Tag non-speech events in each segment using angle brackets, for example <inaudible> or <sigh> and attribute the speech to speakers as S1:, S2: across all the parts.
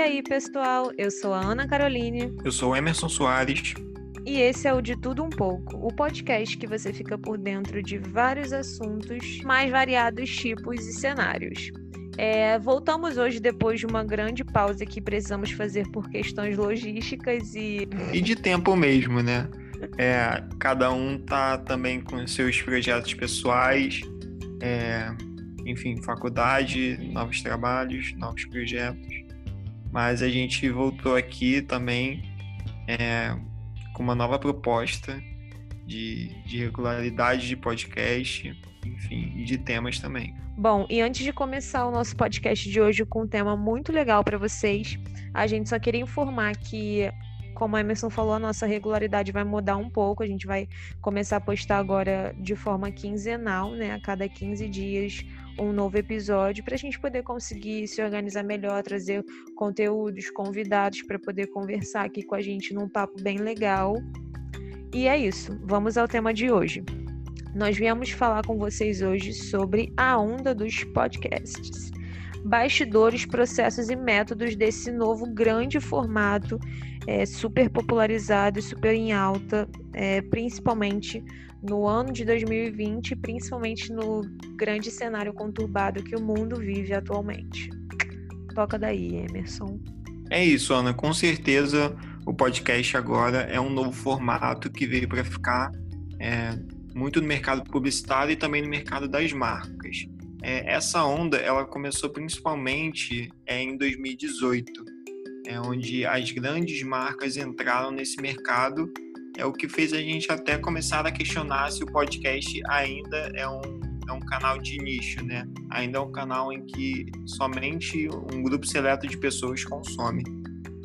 S1: aí, pessoal? Eu sou a Ana Caroline.
S2: Eu sou o Emerson Soares.
S1: E esse é o De Tudo Um Pouco, o podcast que você fica por dentro de vários assuntos, mais variados tipos e cenários. É, voltamos hoje depois de uma grande pausa que precisamos fazer por questões logísticas e.
S2: E de tempo mesmo, né? É, cada um tá também com seus projetos pessoais, é, enfim, faculdade, novos trabalhos, novos projetos. Mas a gente voltou aqui também é, com uma nova proposta de, de regularidade de podcast, enfim, e de temas também.
S1: Bom, e antes de começar o nosso podcast de hoje com um tema muito legal para vocês, a gente só queria informar que como a Emerson falou, a nossa regularidade vai mudar um pouco. A gente vai começar a postar agora de forma quinzenal, né? A cada 15 dias, um novo episódio, para a gente poder conseguir se organizar melhor, trazer conteúdos, convidados para poder conversar aqui com a gente num papo bem legal. E é isso. Vamos ao tema de hoje. Nós viemos falar com vocês hoje sobre a onda dos podcasts bastidores, processos e métodos desse novo grande formato é, super popularizado e super em alta, é, principalmente no ano de 2020, principalmente no grande cenário conturbado que o mundo vive atualmente. Toca daí, Emerson.
S2: É isso, Ana. Com certeza o podcast agora é um novo formato que veio para ficar é, muito no mercado publicitário e também no mercado das marcas. É, essa onda ela começou principalmente é, em 2018, é, onde as grandes marcas entraram nesse mercado, é o que fez a gente até começar a questionar se o podcast ainda é um, é um canal de nicho, né? Ainda é um canal em que somente um grupo seleto de pessoas consome.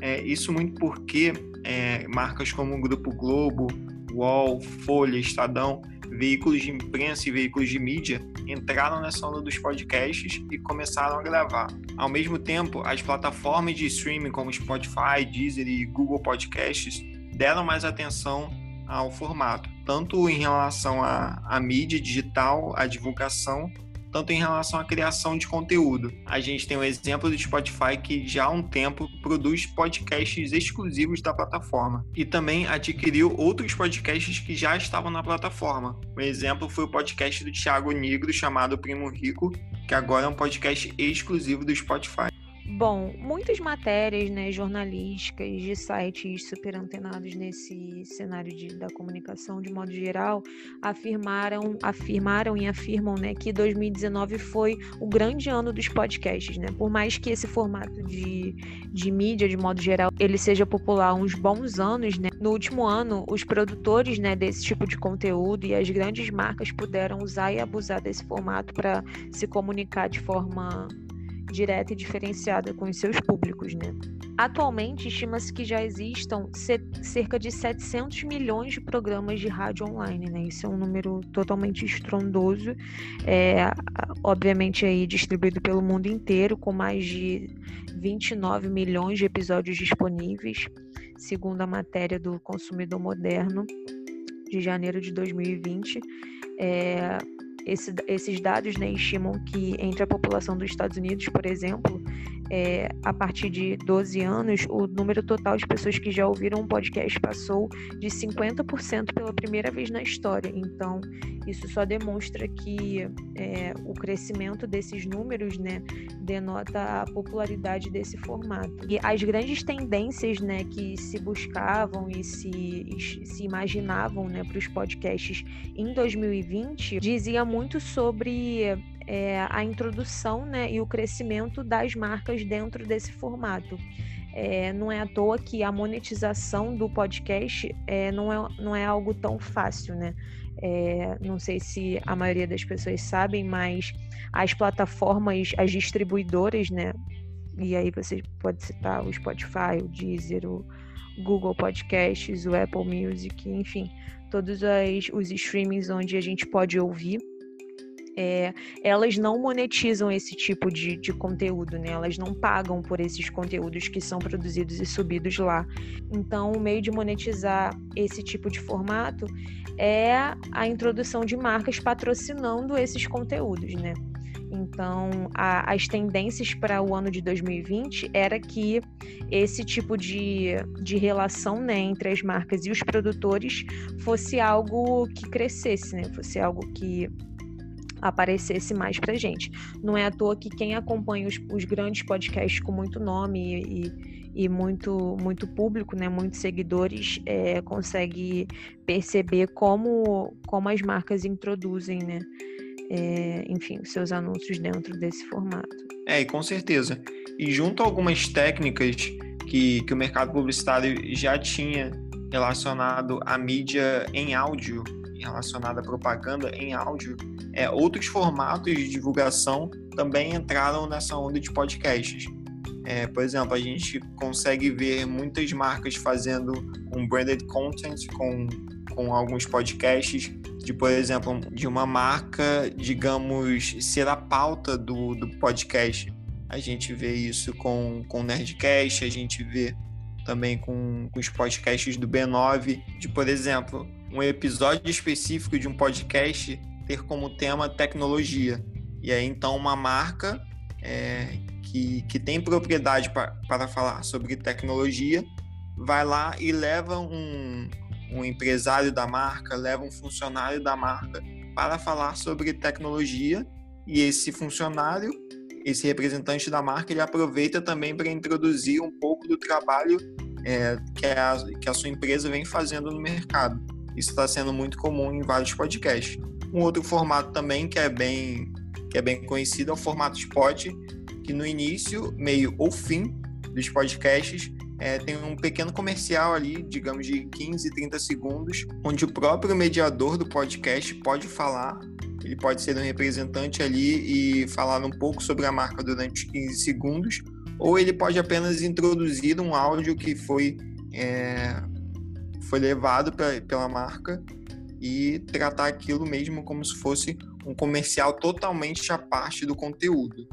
S2: É, isso muito porque é, marcas como o Grupo Globo, UOL, Folha, Estadão veículos de imprensa e veículos de mídia entraram nessa onda dos podcasts e começaram a gravar. Ao mesmo tempo, as plataformas de streaming como Spotify, Deezer e Google Podcasts deram mais atenção ao formato, tanto em relação à, à mídia digital, à divulgação, tanto em relação à criação de conteúdo. A gente tem o um exemplo do Spotify que já há um tempo produz podcasts exclusivos da plataforma e também adquiriu outros podcasts que já estavam na plataforma. Um exemplo foi o podcast do Thiago Negro chamado Primo Rico, que agora é um podcast exclusivo do Spotify.
S1: Bom, muitas matérias né, jornalísticas de sites super antenados nesse cenário de, da comunicação de modo geral afirmaram, afirmaram e afirmam né, que 2019 foi o grande ano dos podcasts. Né? Por mais que esse formato de, de mídia, de modo geral, ele seja popular há uns bons anos, né? no último ano os produtores né, desse tipo de conteúdo e as grandes marcas puderam usar e abusar desse formato para se comunicar de forma direta e diferenciada com os seus públicos, né? Atualmente, estima-se que já existam cerca de 700 milhões de programas de rádio online, né? Isso é um número totalmente estrondoso, é, obviamente aí distribuído pelo mundo inteiro, com mais de 29 milhões de episódios disponíveis, segundo a matéria do Consumidor Moderno de janeiro de 2020. É, esse, esses dados né, estimam que entre a população dos Estados Unidos, por exemplo, é, a partir de 12 anos, o número total de pessoas que já ouviram um podcast passou de 50% pela primeira vez na história. Então, isso só demonstra que é, o crescimento desses números né, denota a popularidade desse formato. E as grandes tendências né, que se buscavam e se, se imaginavam né, para os podcasts em 2020 dizia muito sobre é, a introdução né, e o crescimento das marcas dentro desse formato. É, não é à toa que a monetização do podcast é, não, é, não é algo tão fácil, né? É, não sei se a maioria das pessoas sabem, mas as plataformas, as distribuidoras, né? E aí você pode citar o Spotify, o Deezer, o Google Podcasts, o Apple Music, enfim, todos as, os streamings onde a gente pode ouvir é, elas não monetizam esse tipo de, de conteúdo, né? Elas não pagam por esses conteúdos que são produzidos e subidos lá. Então, o meio de monetizar esse tipo de formato é a introdução de marcas patrocinando esses conteúdos, né? Então, a, as tendências para o ano de 2020 era que esse tipo de, de relação né, entre as marcas e os produtores fosse algo que crescesse, né? Fosse algo que aparecesse mais para gente. Não é à toa que quem acompanha os, os grandes podcasts com muito nome e, e muito muito público, né, muitos seguidores, é, consegue perceber como como as marcas introduzem, né, é, enfim, seus anúncios dentro desse formato.
S2: É, com certeza. E junto a algumas técnicas que, que o mercado publicitário já tinha relacionado à mídia em áudio, relacionada à propaganda em áudio, é, outros formatos de divulgação também entraram nessa onda de podcasts. É, por exemplo, a gente consegue ver muitas marcas fazendo um branded content com, com alguns podcasts, de, por exemplo, de uma marca, digamos, ser a pauta do, do podcast. A gente vê isso com, o Nerdcast, a gente vê também com, com os podcasts do B9, de, por exemplo, um episódio específico de um podcast ter como tema tecnologia. E aí, então, uma marca é, que, que tem propriedade para falar sobre tecnologia vai lá e leva um, um empresário da marca, leva um funcionário da marca para falar sobre tecnologia e esse funcionário, esse representante da marca, ele aproveita também para introduzir um pouco do trabalho é, que, a, que a sua empresa vem fazendo no mercado. Isso está sendo muito comum em vários podcasts. Um outro formato também que é bem que é bem conhecido é o formato spot, que no início, meio ou fim dos podcasts é, tem um pequeno comercial ali, digamos de 15, 30 segundos, onde o próprio mediador do podcast pode falar, ele pode ser um representante ali e falar um pouco sobre a marca durante 15 segundos, ou ele pode apenas introduzir um áudio que foi, é, foi levado pra, pela marca e tratar aquilo mesmo como se fosse um comercial totalmente à parte do conteúdo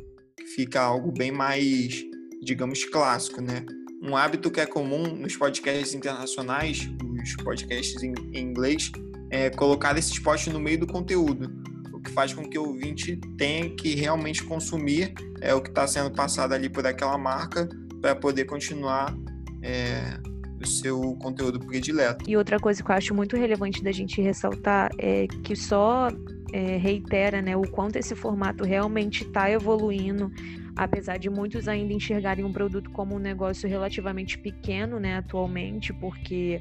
S2: fica algo bem mais, digamos, clássico, né? Um hábito que é comum nos podcasts internacionais, os podcasts em, inglês, é colocar esses posts no meio do conteúdo, o que faz com que o ouvinte tenha que realmente consumir é, o que está sendo passado ali por aquela marca para poder continuar é, o seu conteúdo predileto.
S1: E outra coisa que eu acho muito relevante da gente ressaltar é que só é, reitera né, o quanto esse formato realmente está evoluindo, apesar de muitos ainda enxergarem um produto como um negócio relativamente pequeno né, atualmente, porque,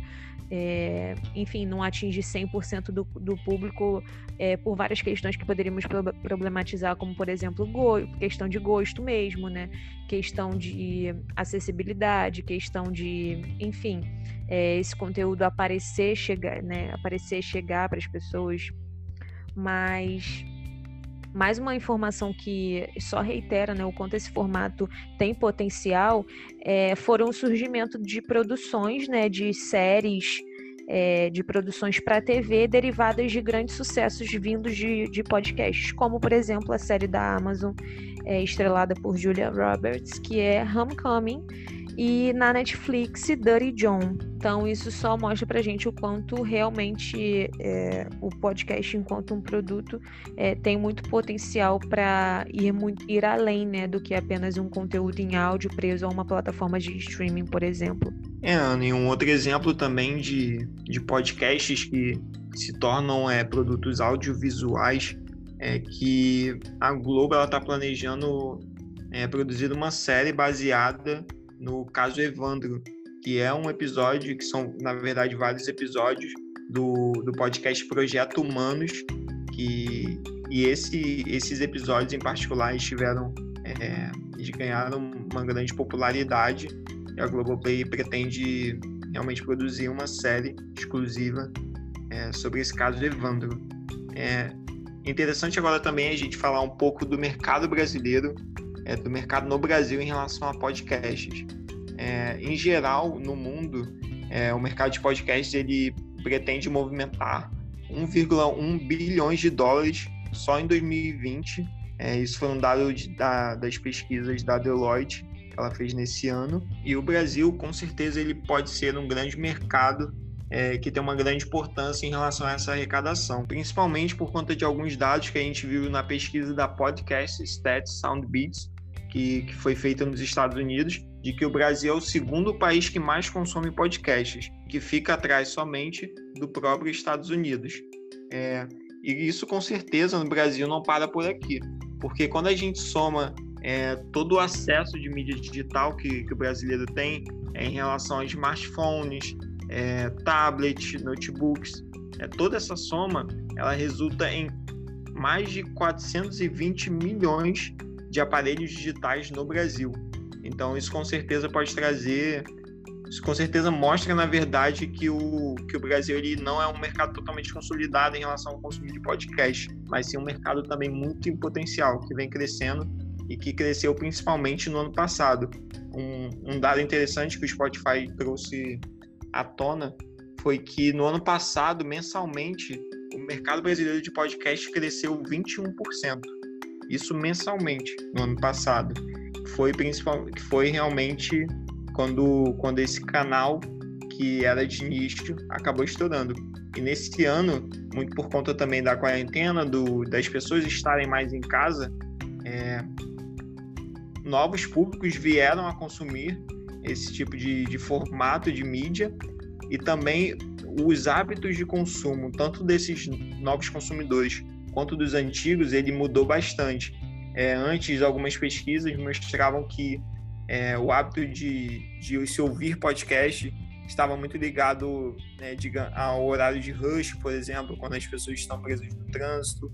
S1: é, enfim, não atinge 100% do, do público é, por várias questões que poderíamos problematizar, como, por exemplo, questão de gosto mesmo, né? questão de acessibilidade, questão de, enfim, é, esse conteúdo aparecer, chegar, né, aparecer, chegar para as pessoas mas mais uma informação que só reitera né, o quanto esse formato tem potencial é, foram o surgimento de produções, né, de séries, é, de produções para TV derivadas de grandes sucessos vindos de, de podcasts, como por exemplo a série da Amazon é, estrelada por Julia Roberts, que é Homecoming, e na Netflix Dirty John. Então isso só mostra pra gente o quanto realmente é, o podcast enquanto um produto é, tem muito potencial para ir, ir além né, do que apenas um conteúdo em áudio preso a uma plataforma de streaming, por exemplo.
S2: É, Ana, e um outro exemplo também de, de podcasts que se tornam é, produtos audiovisuais é que a Globo está planejando é, produzir uma série baseada no caso Evandro, que é um episódio, que são, na verdade, vários episódios do, do podcast Projeto Humanos, que, e esse, esses episódios em particular estiveram, é, ganharam uma grande popularidade, e a Globoplay pretende realmente produzir uma série exclusiva é, sobre esse caso Evandro. É interessante agora também a gente falar um pouco do mercado brasileiro é, do mercado no Brasil em relação a podcasts. É, em geral, no mundo, é, o mercado de podcasts ele pretende movimentar 1,1 bilhões de dólares só em 2020. É, isso foi um dado de, da, das pesquisas da Deloitte que ela fez nesse ano. E o Brasil, com certeza, ele pode ser um grande mercado é, que tem uma grande importância em relação a essa arrecadação, principalmente por conta de alguns dados que a gente viu na pesquisa da Podcast Stats Soundbeats, que, que foi feita nos Estados Unidos, de que o Brasil é o segundo país que mais consome podcasts, que fica atrás somente do próprio Estados Unidos. É, e isso com certeza no Brasil não para por aqui, porque quando a gente soma é, todo o acesso de mídia digital que, que o brasileiro tem é, em relação a smartphones, é, tablets, notebooks, é, toda essa soma ela resulta em mais de 420 milhões de aparelhos digitais no Brasil. Então isso com certeza pode trazer, isso com certeza mostra na verdade que o que o Brasil ele não é um mercado totalmente consolidado em relação ao consumo de podcast, mas sim um mercado também muito em potencial que vem crescendo e que cresceu principalmente no ano passado. Um, um dado interessante que o Spotify trouxe à tona foi que no ano passado, mensalmente, o mercado brasileiro de podcast cresceu 21%. Isso mensalmente no ano passado. Foi principal, que foi realmente quando, quando esse canal que era de nicho acabou estourando. E nesse ano, muito por conta também da quarentena, do, das pessoas estarem mais em casa, é, novos públicos vieram a consumir esse tipo de, de formato de mídia e também os hábitos de consumo, tanto desses novos consumidores quanto dos antigos, ele mudou bastante. É, antes, algumas pesquisas mostravam que é, o hábito de, de se ouvir podcast estava muito ligado né, ao horário de rush, por exemplo, quando as pessoas estão presas no trânsito,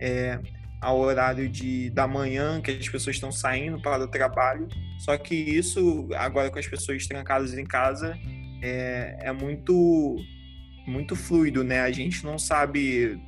S2: é, ao horário de, da manhã, que as pessoas estão saindo para o trabalho. Só que isso, agora com as pessoas trancadas em casa, é, é muito, muito fluido, né? A gente não sabe.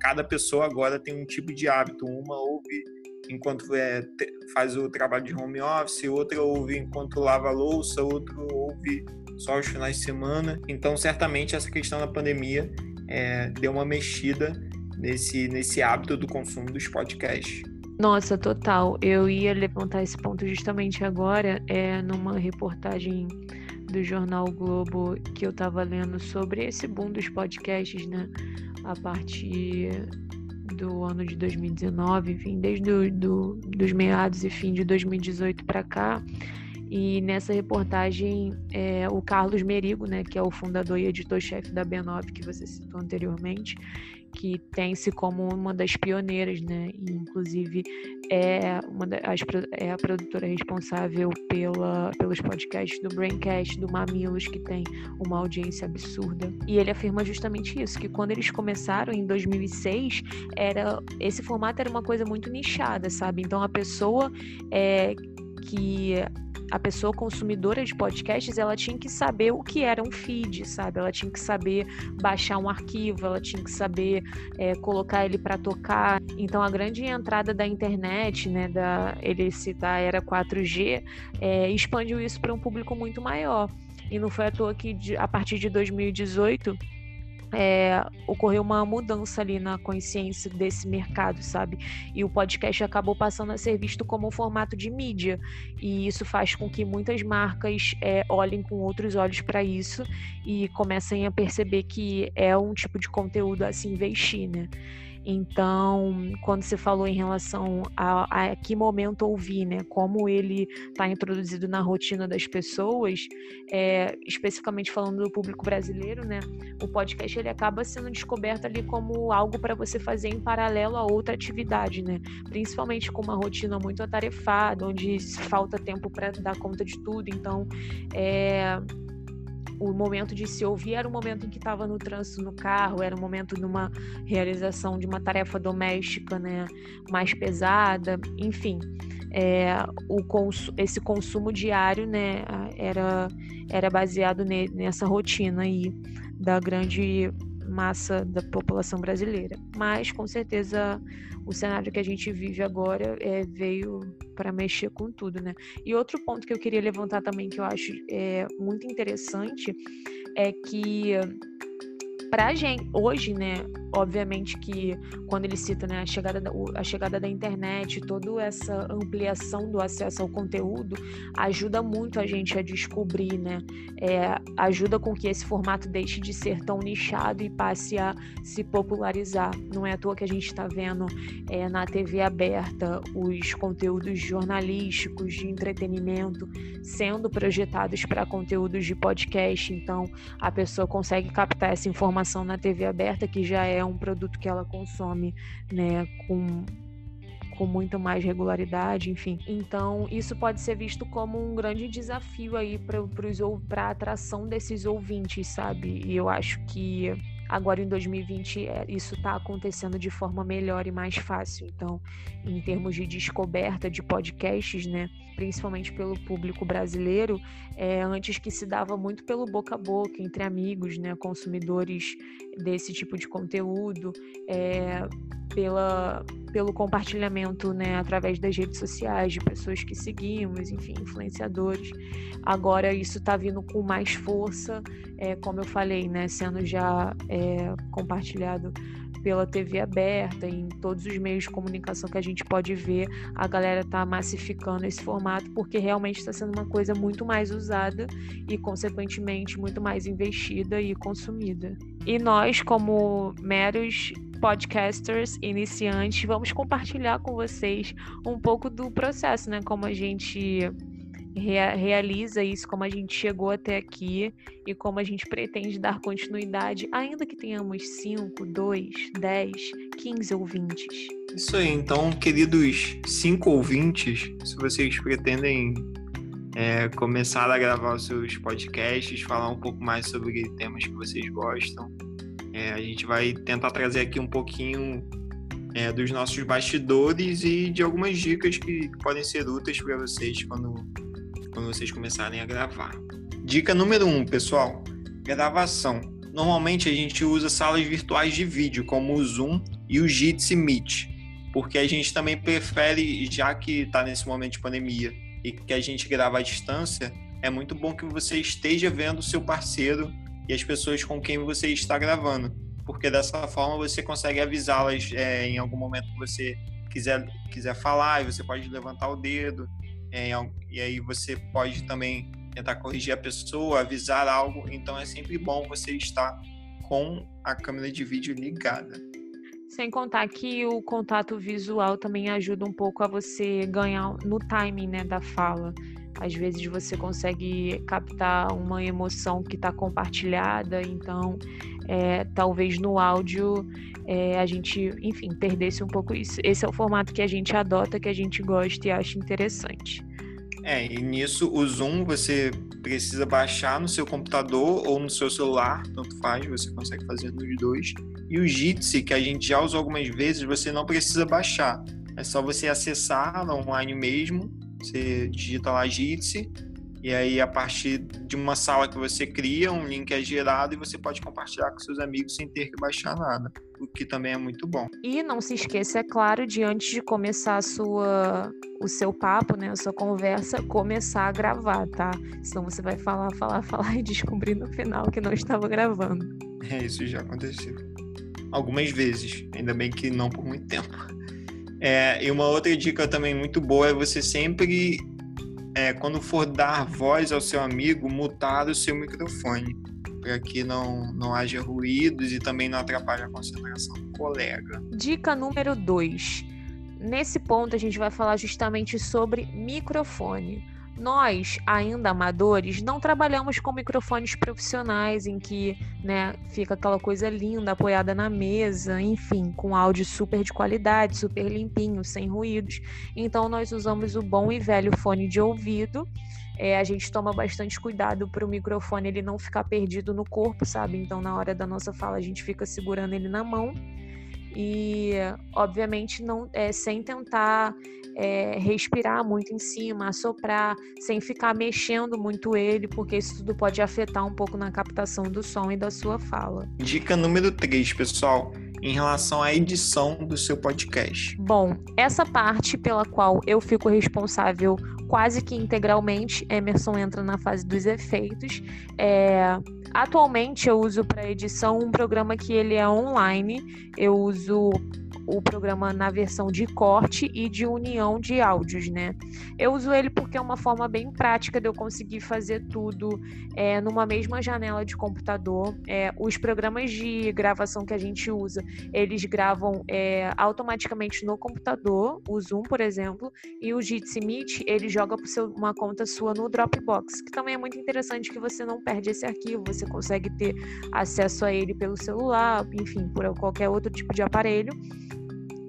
S2: Cada pessoa agora tem um tipo de hábito. Uma ouve enquanto é, faz o trabalho de home office, outra ouve enquanto lava louça, outro ouve só os finais de semana. Então, certamente, essa questão da pandemia é, deu uma mexida nesse, nesse hábito do consumo dos podcasts.
S1: Nossa, total. Eu ia levantar esse ponto justamente agora, é numa reportagem do jornal Globo que eu estava lendo sobre esse boom dos podcasts, né? A partir do ano de 2019, enfim, desde do, do, dos meados e fim de 2018 para cá. E nessa reportagem, é, o Carlos Merigo, né, que é o fundador e editor-chefe da B9, que você citou anteriormente, que tem-se como uma das pioneiras, né? E, inclusive é, uma das, é a produtora responsável pela, pelos podcasts do Braincast, do Mamilos, que tem uma audiência absurda. E ele afirma justamente isso, que quando eles começaram em 2006, era esse formato era uma coisa muito nichada, sabe? Então a pessoa é, que a pessoa consumidora de podcasts, ela tinha que saber o que era um feed, sabe? Ela tinha que saber baixar um arquivo, ela tinha que saber é, colocar ele para tocar. Então, a grande entrada da internet, né, da ele citar era 4G, é, expandiu isso para um público muito maior. E não foi à toa que a partir de 2018 é, ocorreu uma mudança ali na consciência desse mercado, sabe? E o podcast acabou passando a ser visto como um formato de mídia. E isso faz com que muitas marcas é, olhem com outros olhos para isso e comecem a perceber que é um tipo de conteúdo a se investir, né? Então, quando você falou em relação a, a que momento ouvir, né, como ele está introduzido na rotina das pessoas, é, especificamente falando do público brasileiro, né, o podcast ele acaba sendo descoberto ali como algo para você fazer em paralelo a outra atividade, né, principalmente com uma rotina muito atarefada, onde falta tempo para dar conta de tudo. Então, é, o momento de se ouvir era o momento em que estava no trânsito no carro, era o momento de uma realização de uma tarefa doméstica, né, mais pesada, enfim. É, o cons esse consumo diário, né, era, era baseado ne nessa rotina aí da grande massa da população brasileira. Mas, com certeza, o cenário que a gente vive agora é, veio para mexer com tudo, né? E outro ponto que eu queria levantar também, que eu acho é, muito interessante, é que pra gente, hoje, né, obviamente que quando ele cita né, a, chegada da, a chegada da internet, toda essa ampliação do acesso ao conteúdo, ajuda muito a gente a descobrir, né? É, ajuda com que esse formato deixe de ser tão nichado e passe a se popularizar. Não é à toa que a gente está vendo é, na TV aberta os conteúdos jornalísticos, de entretenimento, sendo projetados para conteúdos de podcast. Então, a pessoa consegue captar essa informação na TV aberta, que já é um produto que ela consome, né, com com muito mais regularidade, enfim. Então, isso pode ser visto como um grande desafio aí para a atração desses ouvintes, sabe? E eu acho que agora em 2020 é, isso está acontecendo de forma melhor e mais fácil. Então, em termos de descoberta de podcasts, né, principalmente pelo público brasileiro, é, antes que se dava muito pelo boca a boca entre amigos, né, consumidores desse tipo de conteúdo, é, pela, pelo compartilhamento, né, através das redes sociais de pessoas que seguimos, enfim, influenciadores. Agora isso está vindo com mais força, é, como eu falei, né, sendo já é, compartilhado pela TV aberta, em todos os meios de comunicação que a gente pode ver, a galera está massificando esse formato porque realmente está sendo uma coisa muito mais usada e, consequentemente, muito mais investida e consumida. E nós, como meros podcasters iniciantes, vamos compartilhar com vocês um pouco do processo, né? Como a gente rea realiza isso, como a gente chegou até aqui e como a gente pretende dar continuidade, ainda que tenhamos 5, 2, 10, 15 ouvintes.
S2: Isso aí, então, queridos 5 ouvintes, se vocês pretendem é, começar a gravar os seus podcasts, falar um pouco mais sobre temas que vocês gostam, é, a gente vai tentar trazer aqui um pouquinho é, dos nossos bastidores e de algumas dicas que, que podem ser úteis para vocês quando quando vocês começarem a gravar. Dica número 1, um, pessoal: gravação. Normalmente a gente usa salas virtuais de vídeo, como o Zoom e o Jitsi Meet, porque a gente também prefere, já que está nesse momento de pandemia e que a gente grava à distância, é muito bom que você esteja vendo o seu parceiro e as pessoas com quem você está gravando, porque dessa forma você consegue avisá-las é, em algum momento que você quiser, quiser falar e você pode levantar o dedo é, e aí você pode também tentar corrigir a pessoa, avisar algo. Então é sempre bom você estar com a câmera de vídeo ligada.
S1: Sem contar que o contato visual também ajuda um pouco a você ganhar no timing né, da fala. Às vezes você consegue captar uma emoção que está compartilhada, então é, talvez no áudio é, a gente, enfim, perdesse um pouco isso. Esse é o formato que a gente adota, que a gente gosta e acha interessante.
S2: É, e nisso o Zoom você precisa baixar no seu computador ou no seu celular, tanto faz, você consegue fazer nos dois. E o Jitsi, que a gente já usou algumas vezes, você não precisa baixar. É só você acessar online mesmo, você digita lá Jitsi e aí, a partir de uma sala que você cria, um link é gerado e você pode compartilhar com seus amigos sem ter que baixar nada, o que também é muito bom.
S1: E não se esqueça, é claro, de antes de começar a sua, o seu papo, né, a sua conversa, começar a gravar, tá? Senão você vai falar, falar, <laughs> falar e descobrir no final que não estava gravando.
S2: É, isso já aconteceu. Algumas vezes, ainda bem que não por muito tempo. É, e uma outra dica também muito boa é você sempre é, quando for dar voz ao seu amigo, mutar o seu microfone, para que não, não haja ruídos e também não atrapalhe a concentração do colega.
S1: Dica número 2. Nesse ponto, a gente vai falar justamente sobre microfone. Nós, ainda amadores, não trabalhamos com microfones profissionais em que né, fica aquela coisa linda apoiada na mesa, enfim, com áudio super de qualidade, super limpinho, sem ruídos. Então, nós usamos o bom e velho fone de ouvido. É, a gente toma bastante cuidado para o microfone ele não ficar perdido no corpo, sabe? Então, na hora da nossa fala, a gente fica segurando ele na mão e obviamente não é, sem tentar é, respirar muito em cima, assoprar, sem ficar mexendo muito ele, porque isso tudo pode afetar um pouco na captação do som e da sua fala.
S2: Dica número 3, pessoal em relação à edição do seu podcast?
S1: Bom, essa parte pela qual eu fico responsável quase que integralmente. Emerson entra na fase dos efeitos. É, atualmente eu uso para edição um programa que ele é online. Eu uso o programa na versão de corte e de união de áudios, né? Eu uso ele porque é uma forma bem prática de eu conseguir fazer tudo é, numa mesma janela de computador. É, os programas de gravação que a gente usa, eles gravam é, automaticamente no computador, o Zoom, por exemplo, e o Jitsi Meet, ele joga para uma conta sua no Dropbox, que também é muito interessante que você não perde esse arquivo, você consegue ter acesso a ele pelo celular, enfim, por qualquer outro tipo de aparelho.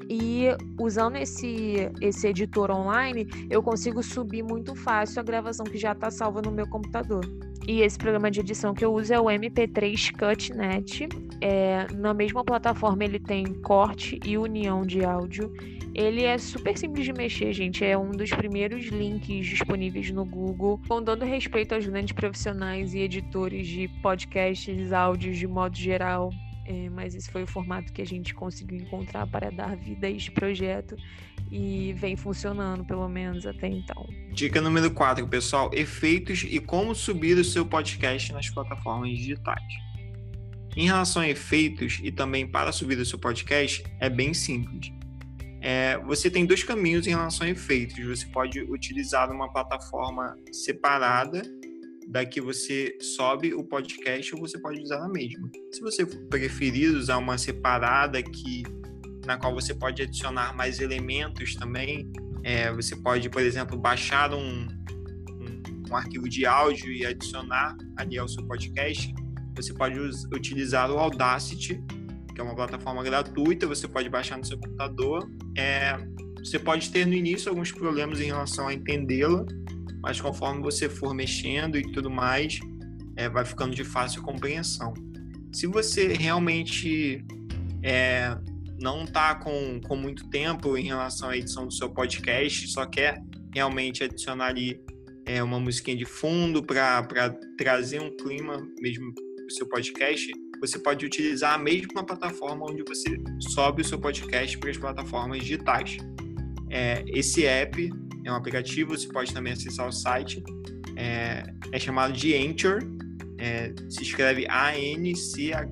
S1: E usando esse, esse editor online, eu consigo subir muito fácil a gravação que já está salva no meu computador. E esse programa de edição que eu uso é o MP3 CutNet. É, na mesma plataforma ele tem corte e união de áudio. Ele é super simples de mexer, gente. É um dos primeiros links disponíveis no Google, com dando respeito aos grandes profissionais e editores de podcasts, áudios de modo geral. É, mas esse foi o formato que a gente conseguiu encontrar para dar vida a este projeto e vem funcionando, pelo menos até então.
S2: Dica número 4, pessoal: efeitos e como subir o seu podcast nas plataformas digitais. Em relação a efeitos e também para subir o seu podcast, é bem simples. É, você tem dois caminhos em relação a efeitos. Você pode utilizar uma plataforma separada daqui você sobe o podcast ou você pode usar na mesma. Se você preferir usar uma separada que na qual você pode adicionar mais elementos também, é, você pode, por exemplo, baixar um, um, um, arquivo de áudio e adicionar ali ao seu podcast. Você pode utilizar o Audacity, que é uma plataforma gratuita, você pode baixar no seu computador. É, você pode ter no início alguns problemas em relação a entendê-la, mas conforme você for mexendo e tudo mais, é, vai ficando de fácil compreensão. Se você realmente é, não está com, com muito tempo em relação à edição do seu podcast, só quer realmente adicionar ali é, uma musiquinha de fundo para trazer um clima mesmo para o seu podcast, você pode utilizar a mesma plataforma onde você sobe o seu podcast para as plataformas digitais. É, esse app é um aplicativo, você pode também acessar o site. É, é chamado de Anchor, é, se escreve A-N-C-H-O-R.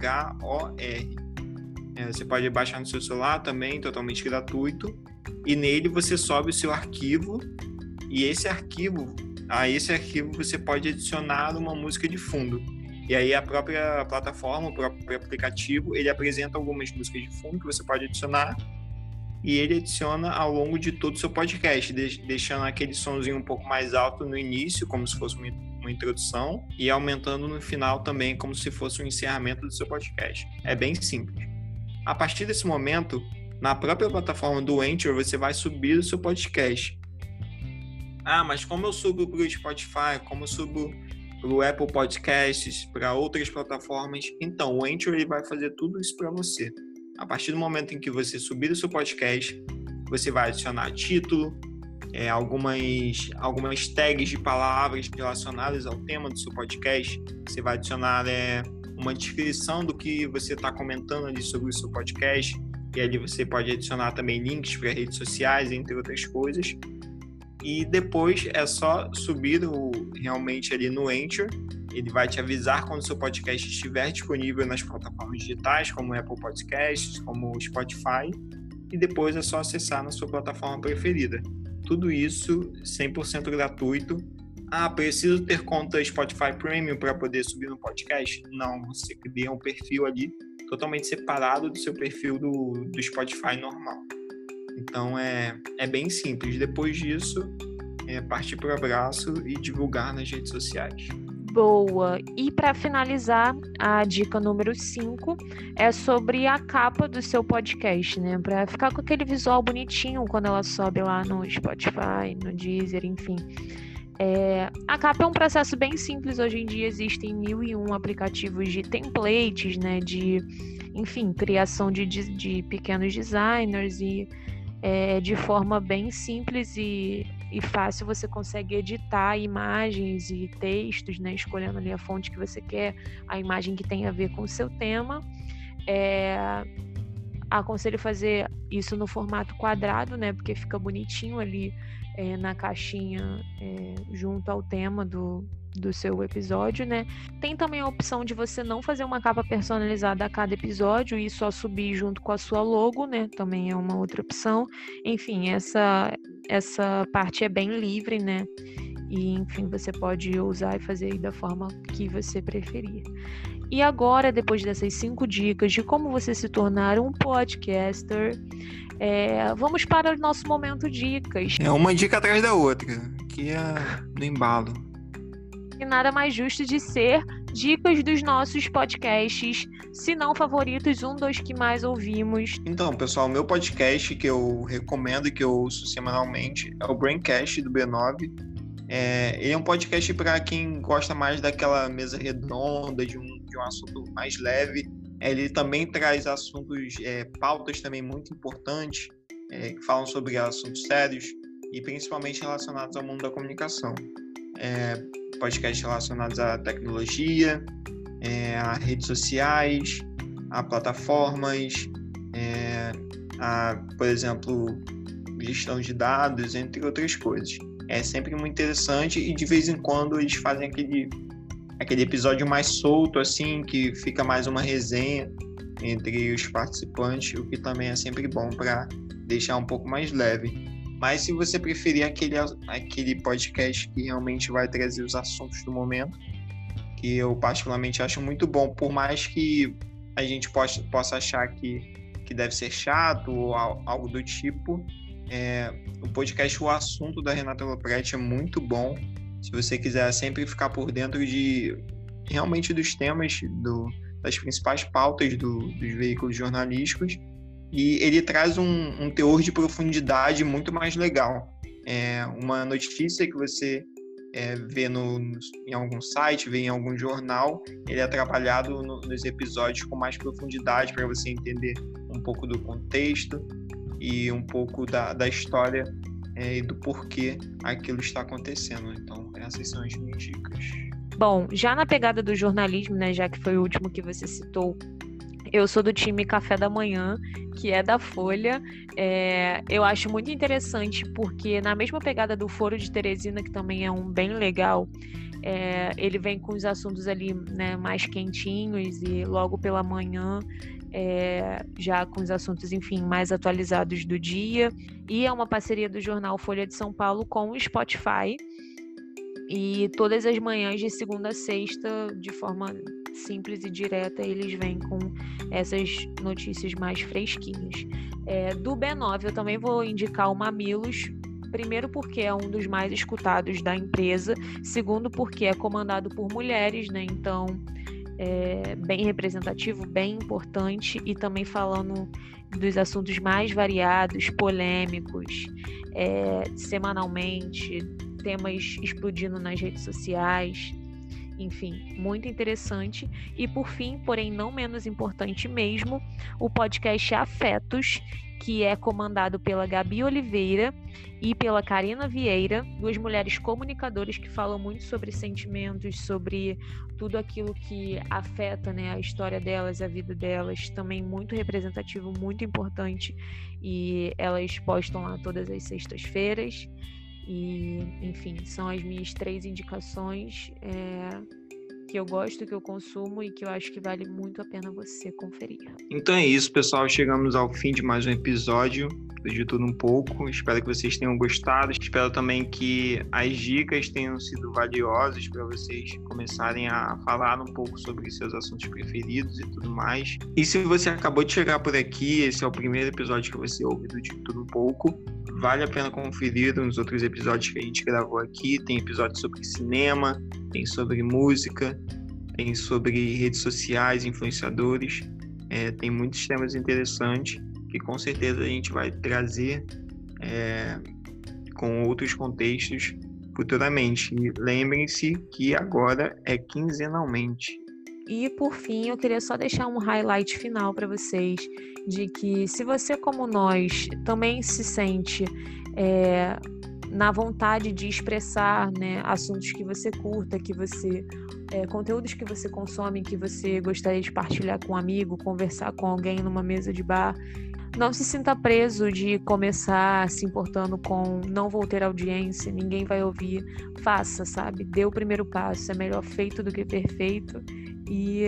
S2: É, você pode baixar no seu celular também, totalmente gratuito. E nele você sobe o seu arquivo. E esse arquivo, a esse arquivo você pode adicionar uma música de fundo. E aí a própria plataforma, o próprio aplicativo, ele apresenta algumas músicas de fundo que você pode adicionar e ele adiciona ao longo de todo o seu podcast, deixando aquele sonzinho um pouco mais alto no início, como se fosse uma introdução, e aumentando no final também, como se fosse um encerramento do seu podcast. É bem simples. A partir desse momento, na própria plataforma do Anchor, você vai subir o seu podcast. Ah, mas como eu subo para o Spotify, como eu subo para o Apple Podcasts, para outras plataformas? Então, o Anchor ele vai fazer tudo isso para você. A partir do momento em que você subir o seu podcast, você vai adicionar título, é, algumas, algumas tags de palavras relacionadas ao tema do seu podcast. Você vai adicionar é, uma descrição do que você está comentando ali sobre o seu podcast. E ali você pode adicionar também links para redes sociais, entre outras coisas. E depois é só subir o, realmente ali no Anchor ele vai te avisar quando o seu podcast estiver disponível nas plataformas digitais, como Apple Podcasts, como Spotify, e depois é só acessar na sua plataforma preferida. Tudo isso 100% gratuito. Ah, preciso ter conta Spotify Premium para poder subir no podcast? Não, você cria um perfil ali totalmente separado do seu perfil do, do Spotify normal. Então é, é bem simples. Depois disso, é partir para o abraço e divulgar nas redes sociais.
S1: Boa. E para finalizar, a dica número 5 é sobre a capa do seu podcast, né? Para ficar com aquele visual bonitinho quando ela sobe lá no Spotify, no Deezer, enfim. É, a capa é um processo bem simples. Hoje em dia existem mil e um aplicativos de templates, né? De, enfim, criação de, de, de pequenos designers e é, de forma bem simples e e fácil você consegue editar imagens e textos, né? Escolhendo ali a fonte que você quer, a imagem que tem a ver com o seu tema. É... Aconselho fazer isso no formato quadrado, né? Porque fica bonitinho ali é, na caixinha é, junto ao tema do, do seu episódio, né? Tem também a opção de você não fazer uma capa personalizada a cada episódio e só subir junto com a sua logo, né? Também é uma outra opção. Enfim, essa essa parte é bem livre, né? E enfim, você pode usar e fazer da forma que você preferir. E agora, depois dessas cinco dicas de como você se tornar um podcaster, é, vamos para o nosso momento dicas.
S2: É uma dica atrás da outra, que é no embalo
S1: e nada mais justo de ser dicas dos nossos podcasts, se não favoritos, um dos que mais ouvimos.
S2: Então, pessoal, meu podcast que eu recomendo e que eu ouço semanalmente é o Braincast do B9. É, ele é um podcast para quem gosta mais daquela mesa redonda, de um, de um assunto mais leve. É, ele também traz assuntos, é, pautas também muito importantes, é, que falam sobre assuntos sérios e principalmente relacionados ao mundo da comunicação. É, podcasts relacionados à tecnologia, é, a redes sociais, a plataformas, é, a, por exemplo, gestão de dados, entre outras coisas. É sempre muito interessante e de vez em quando eles fazem aquele, aquele episódio mais solto, assim, que fica mais uma resenha entre os participantes, o que também é sempre bom para deixar um pouco mais leve. Mas se você preferir aquele, aquele podcast que realmente vai trazer os assuntos do momento, que eu particularmente acho muito bom, por mais que a gente possa, possa achar que, que deve ser chato ou algo do tipo, é, o podcast O Assunto da Renata Lopretti é muito bom. Se você quiser sempre ficar por dentro de realmente dos temas, do, das principais pautas do, dos veículos jornalísticos, e ele traz um, um teor de profundidade muito mais legal. É uma notícia que você é, vê no, em algum site, vê em algum jornal, ele é trabalhado no, nos episódios com mais profundidade para você entender um pouco do contexto e um pouco da, da história é, e do porquê aquilo está acontecendo. Então, essas são as minhas dicas.
S1: Bom, já na pegada do jornalismo, né, já que foi o último que você citou, eu sou do time Café da Manhã, que é da Folha. É, eu acho muito interessante porque, na mesma pegada do Foro de Teresina, que também é um bem legal, é, ele vem com os assuntos ali né, mais quentinhos e logo pela manhã. É, já com os assuntos, enfim, mais atualizados do dia. E é uma parceria do jornal Folha de São Paulo com o Spotify. E todas as manhãs, de segunda a sexta, de forma simples e direta, eles vêm com essas notícias mais fresquinhas. É, do B9, eu também vou indicar o Mamilos. Primeiro, porque é um dos mais escutados da empresa. Segundo, porque é comandado por mulheres, né? Então, é bem representativo, bem importante e também falando dos assuntos mais variados, polêmicos, é, semanalmente, temas explodindo nas redes sociais. Enfim, muito interessante. E por fim, porém não menos importante mesmo, o podcast Afetos, que é comandado pela Gabi Oliveira e pela Karina Vieira, duas mulheres comunicadoras que falam muito sobre sentimentos, sobre tudo aquilo que afeta né, a história delas, a vida delas, também muito representativo, muito importante. E elas postam lá todas as sextas-feiras. E, enfim, são as minhas três indicações é, que eu gosto, que eu consumo e que eu acho que vale muito a pena você conferir.
S2: Então é isso, pessoal. Chegamos ao fim de mais um episódio de tudo um pouco. Espero que vocês tenham gostado. Espero também que as dicas tenham sido valiosas para vocês começarem a falar um pouco sobre seus assuntos preferidos e tudo mais. E se você acabou de chegar por aqui, esse é o primeiro episódio que você ouve do De Tudo Um Pouco. Vale a pena conferir nos outros episódios que a gente gravou aqui. Tem episódios sobre cinema, tem sobre música, tem sobre redes sociais, influenciadores. É, tem muitos temas interessantes que com certeza a gente vai trazer é, com outros contextos futuramente. Lembrem-se que agora é quinzenalmente.
S1: E por fim, eu queria só deixar um highlight final para vocês de que se você, como nós, também se sente é, na vontade de expressar né, assuntos que você curta, que você é, conteúdos que você consome, que você gostaria de partilhar com um amigo, conversar com alguém numa mesa de bar. Não se sinta preso de começar se importando com não vou ter audiência, ninguém vai ouvir. Faça, sabe? Dê o primeiro passo. É melhor feito do que perfeito. E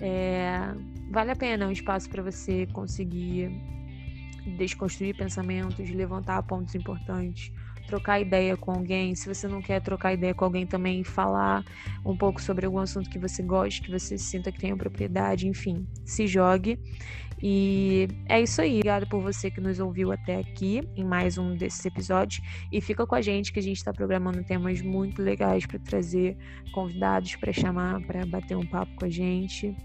S1: é, vale a pena um espaço para você conseguir desconstruir pensamentos, levantar pontos importantes, trocar ideia com alguém. Se você não quer trocar ideia com alguém também, falar um pouco sobre algum assunto que você goste, que você sinta que tenha propriedade, enfim, se jogue. E é isso aí. Obrigada por você que nos ouviu até aqui em mais um desses episódios. E fica com a gente que a gente está programando temas muito legais para trazer convidados para chamar, para bater um papo com a gente.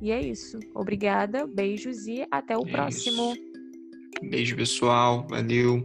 S1: E é isso. Obrigada, beijos e até o é próximo.
S2: Isso. Beijo, pessoal. Valeu.